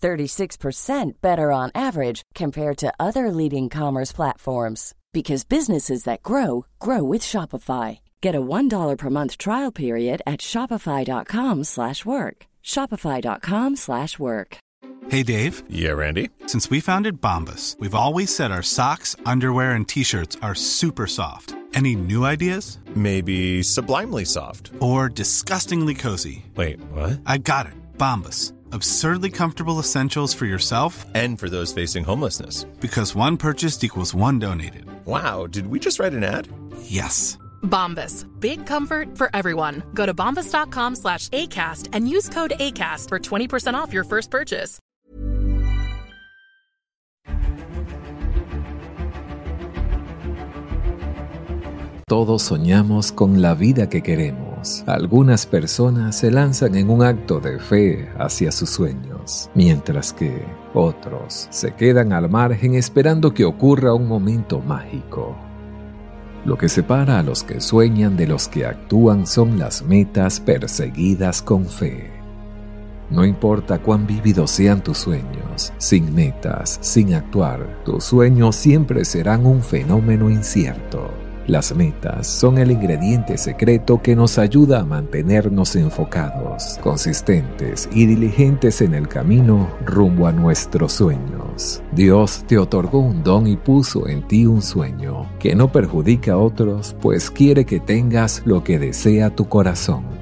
36% better on average compared to other leading commerce platforms because businesses that grow grow with Shopify. Get a $1 per month trial period at shopify.com/work. shopify.com/work. Hey Dave. Yeah, Randy. Since we founded Bombus, we've always said our socks, underwear and t-shirts are super soft. Any new ideas? Maybe sublimely soft or disgustingly cozy. Wait, what? I got it. Bombus absurdly comfortable essentials for yourself and for those facing homelessness. Because one purchased equals one donated. Wow, did we just write an ad? Yes. Bombas. Big comfort for everyone. Go to bombas.com slash ACAST and use code ACAST for 20% off your first purchase. Todos soñamos con la vida que queremos. Algunas personas se lanzan en un acto de fe hacia sus sueños, mientras que otros se quedan al margen esperando que ocurra un momento mágico. Lo que separa a los que sueñan de los que actúan son las metas perseguidas con fe. No importa cuán vívidos sean tus sueños, sin metas, sin actuar, tus sueños siempre serán un fenómeno incierto. Las metas son el ingrediente secreto que nos ayuda a mantenernos enfocados, consistentes y diligentes en el camino rumbo a nuestros sueños. Dios te otorgó un don y puso en ti un sueño que no perjudica a otros, pues quiere que tengas lo que desea tu corazón.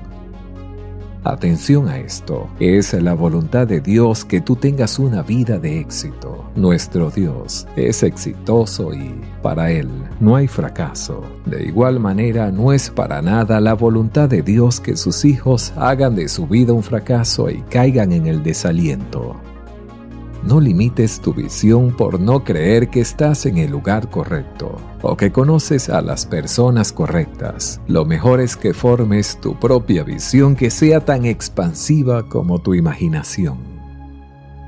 Atención a esto, es la voluntad de Dios que tú tengas una vida de éxito. Nuestro Dios es exitoso y para Él no hay fracaso. De igual manera, no es para nada la voluntad de Dios que sus hijos hagan de su vida un fracaso y caigan en el desaliento. No limites tu visión por no creer que estás en el lugar correcto o que conoces a las personas correctas. Lo mejor es que formes tu propia visión que sea tan expansiva como tu imaginación.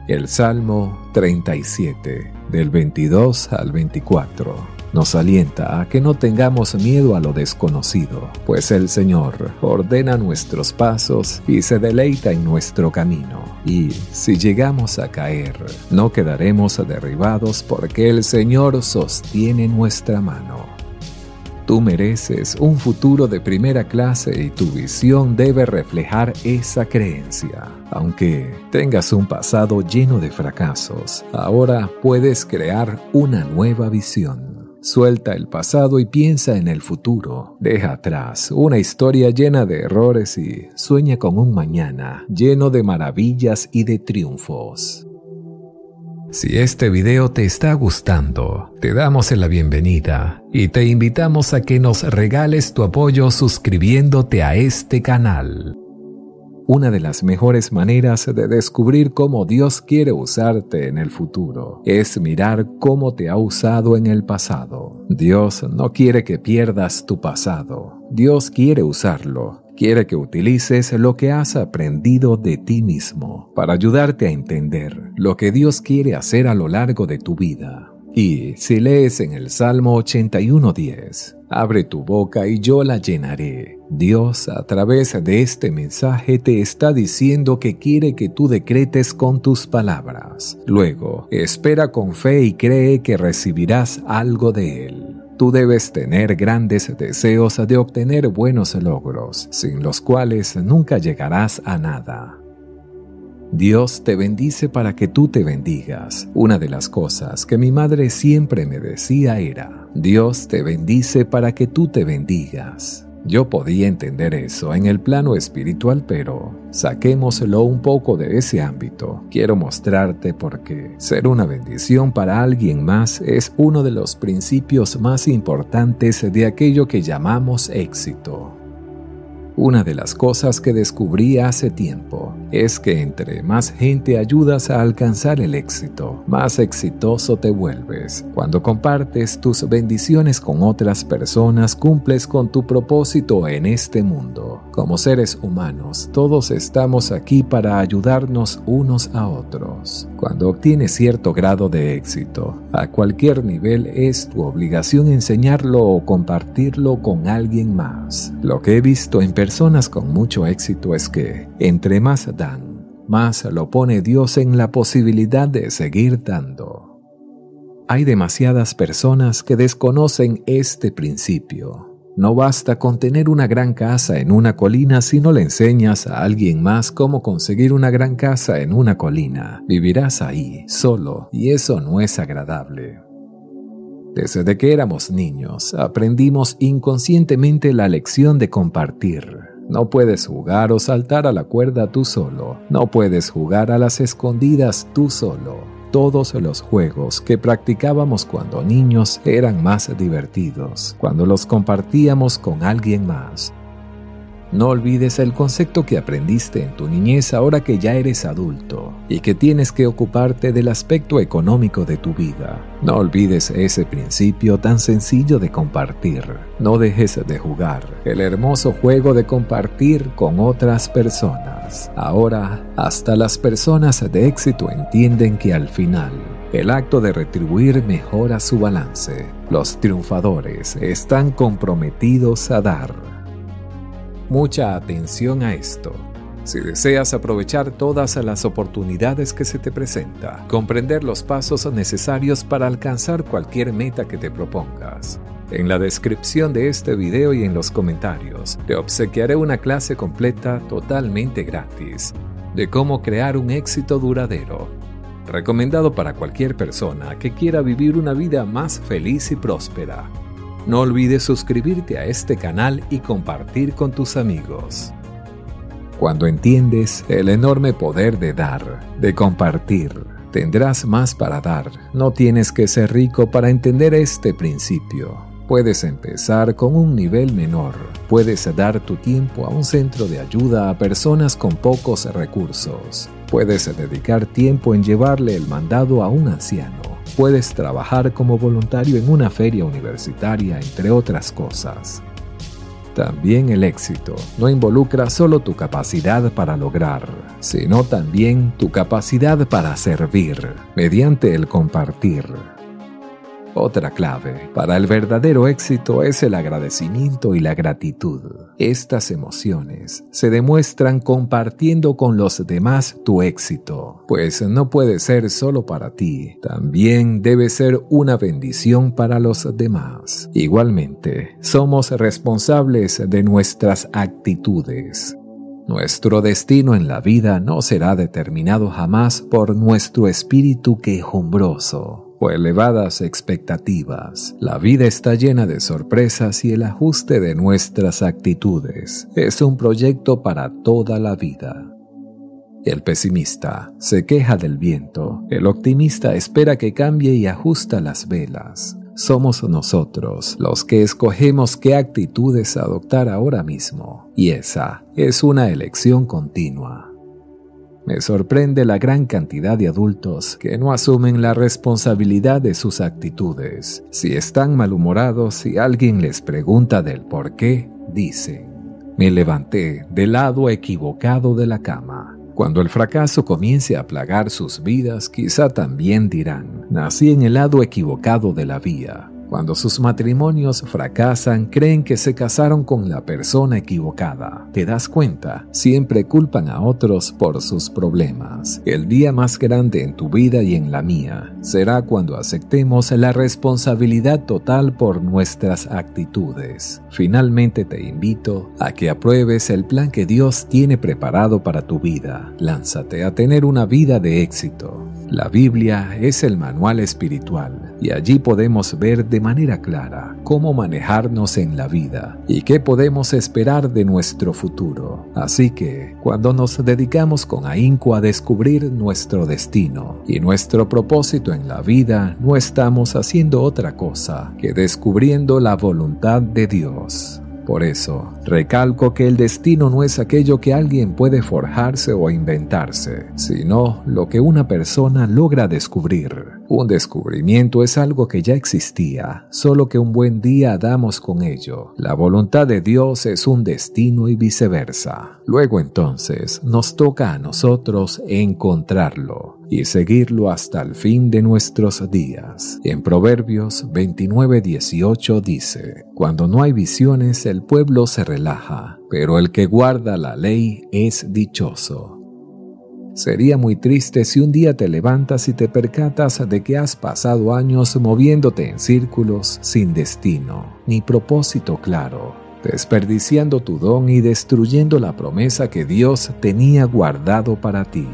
El Salmo 37, del 22 al 24 nos alienta a que no tengamos miedo a lo desconocido, pues el Señor ordena nuestros pasos y se deleita en nuestro camino. Y si llegamos a caer, no quedaremos derribados porque el Señor sostiene nuestra mano. Tú mereces un futuro de primera clase y tu visión debe reflejar esa creencia. Aunque tengas un pasado lleno de fracasos, ahora puedes crear una nueva visión. Suelta el pasado y piensa en el futuro. Deja atrás una historia llena de errores y sueña con un mañana lleno de maravillas y de triunfos. Si este video te está gustando, te damos la bienvenida y te invitamos a que nos regales tu apoyo suscribiéndote a este canal. Una de las mejores maneras de descubrir cómo Dios quiere usarte en el futuro es mirar cómo te ha usado en el pasado. Dios no quiere que pierdas tu pasado. Dios quiere usarlo. Quiere que utilices lo que has aprendido de ti mismo para ayudarte a entender lo que Dios quiere hacer a lo largo de tu vida. Y si lees en el Salmo 81.10, Abre tu boca y yo la llenaré. Dios a través de este mensaje te está diciendo que quiere que tú decretes con tus palabras. Luego, espera con fe y cree que recibirás algo de Él. Tú debes tener grandes deseos de obtener buenos logros, sin los cuales nunca llegarás a nada. Dios te bendice para que tú te bendigas. Una de las cosas que mi madre siempre me decía era, Dios te bendice para que tú te bendigas. Yo podía entender eso en el plano espiritual, pero saquémoslo un poco de ese ámbito. Quiero mostrarte por qué ser una bendición para alguien más es uno de los principios más importantes de aquello que llamamos éxito. Una de las cosas que descubrí hace tiempo es que entre más gente ayudas a alcanzar el éxito, más exitoso te vuelves. Cuando compartes tus bendiciones con otras personas, cumples con tu propósito en este mundo. Como seres humanos, todos estamos aquí para ayudarnos unos a otros. Cuando obtienes cierto grado de éxito, a cualquier nivel es tu obligación enseñarlo o compartirlo con alguien más. Lo que he visto en personas con mucho éxito es que, entre más dan, más lo pone Dios en la posibilidad de seguir dando. Hay demasiadas personas que desconocen este principio. No basta con tener una gran casa en una colina si no le enseñas a alguien más cómo conseguir una gran casa en una colina. Vivirás ahí, solo, y eso no es agradable. Desde que éramos niños, aprendimos inconscientemente la lección de compartir. No puedes jugar o saltar a la cuerda tú solo. No puedes jugar a las escondidas tú solo. Todos los juegos que practicábamos cuando niños eran más divertidos, cuando los compartíamos con alguien más. No olvides el concepto que aprendiste en tu niñez ahora que ya eres adulto y que tienes que ocuparte del aspecto económico de tu vida. No olvides ese principio tan sencillo de compartir. No dejes de jugar el hermoso juego de compartir con otras personas. Ahora, hasta las personas de éxito entienden que al final el acto de retribuir mejora su balance. Los triunfadores están comprometidos a dar mucha atención a esto. Si deseas aprovechar todas las oportunidades que se te presenta, comprender los pasos necesarios para alcanzar cualquier meta que te propongas, en la descripción de este video y en los comentarios te obsequiaré una clase completa totalmente gratis de cómo crear un éxito duradero, recomendado para cualquier persona que quiera vivir una vida más feliz y próspera. No olvides suscribirte a este canal y compartir con tus amigos. Cuando entiendes el enorme poder de dar, de compartir, tendrás más para dar. No tienes que ser rico para entender este principio. Puedes empezar con un nivel menor. Puedes dar tu tiempo a un centro de ayuda a personas con pocos recursos. Puedes dedicar tiempo en llevarle el mandado a un anciano puedes trabajar como voluntario en una feria universitaria, entre otras cosas. También el éxito no involucra solo tu capacidad para lograr, sino también tu capacidad para servir mediante el compartir. Otra clave para el verdadero éxito es el agradecimiento y la gratitud. Estas emociones se demuestran compartiendo con los demás tu éxito, pues no puede ser solo para ti, también debe ser una bendición para los demás. Igualmente, somos responsables de nuestras actitudes. Nuestro destino en la vida no será determinado jamás por nuestro espíritu quejumbroso o elevadas expectativas. La vida está llena de sorpresas y el ajuste de nuestras actitudes es un proyecto para toda la vida. El pesimista se queja del viento, el optimista espera que cambie y ajusta las velas. Somos nosotros los que escogemos qué actitudes adoptar ahora mismo, y esa es una elección continua. Me sorprende la gran cantidad de adultos que no asumen la responsabilidad de sus actitudes. Si están malhumorados y alguien les pregunta del por qué, dicen, me levanté del lado equivocado de la cama. Cuando el fracaso comience a plagar sus vidas, quizá también dirán, nací en el lado equivocado de la vía. Cuando sus matrimonios fracasan, creen que se casaron con la persona equivocada. ¿Te das cuenta? Siempre culpan a otros por sus problemas. El día más grande en tu vida y en la mía será cuando aceptemos la responsabilidad total por nuestras actitudes. Finalmente te invito a que apruebes el plan que Dios tiene preparado para tu vida. Lánzate a tener una vida de éxito. La Biblia es el manual espiritual y allí podemos ver de manera clara cómo manejarnos en la vida y qué podemos esperar de nuestro futuro. Así que, cuando nos dedicamos con ahínco a descubrir nuestro destino y nuestro propósito en la vida, no estamos haciendo otra cosa que descubriendo la voluntad de Dios. Por eso, recalco que el destino no es aquello que alguien puede forjarse o inventarse, sino lo que una persona logra descubrir. Un descubrimiento es algo que ya existía, solo que un buen día damos con ello. La voluntad de Dios es un destino y viceversa. Luego entonces nos toca a nosotros encontrarlo y seguirlo hasta el fin de nuestros días. En Proverbios 29:18 dice, Cuando no hay visiones el pueblo se relaja, pero el que guarda la ley es dichoso. Sería muy triste si un día te levantas y te percatas de que has pasado años moviéndote en círculos sin destino ni propósito claro, desperdiciando tu don y destruyendo la promesa que Dios tenía guardado para ti.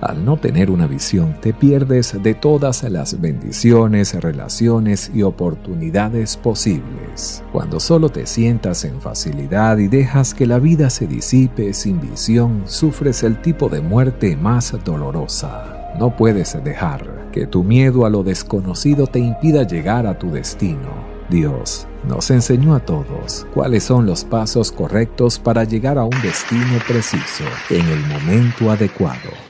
Al no tener una visión, te pierdes de todas las bendiciones, relaciones y oportunidades posibles. Cuando solo te sientas en facilidad y dejas que la vida se disipe sin visión, sufres el tipo de muerte más dolorosa. No puedes dejar que tu miedo a lo desconocido te impida llegar a tu destino. Dios nos enseñó a todos cuáles son los pasos correctos para llegar a un destino preciso en el momento adecuado.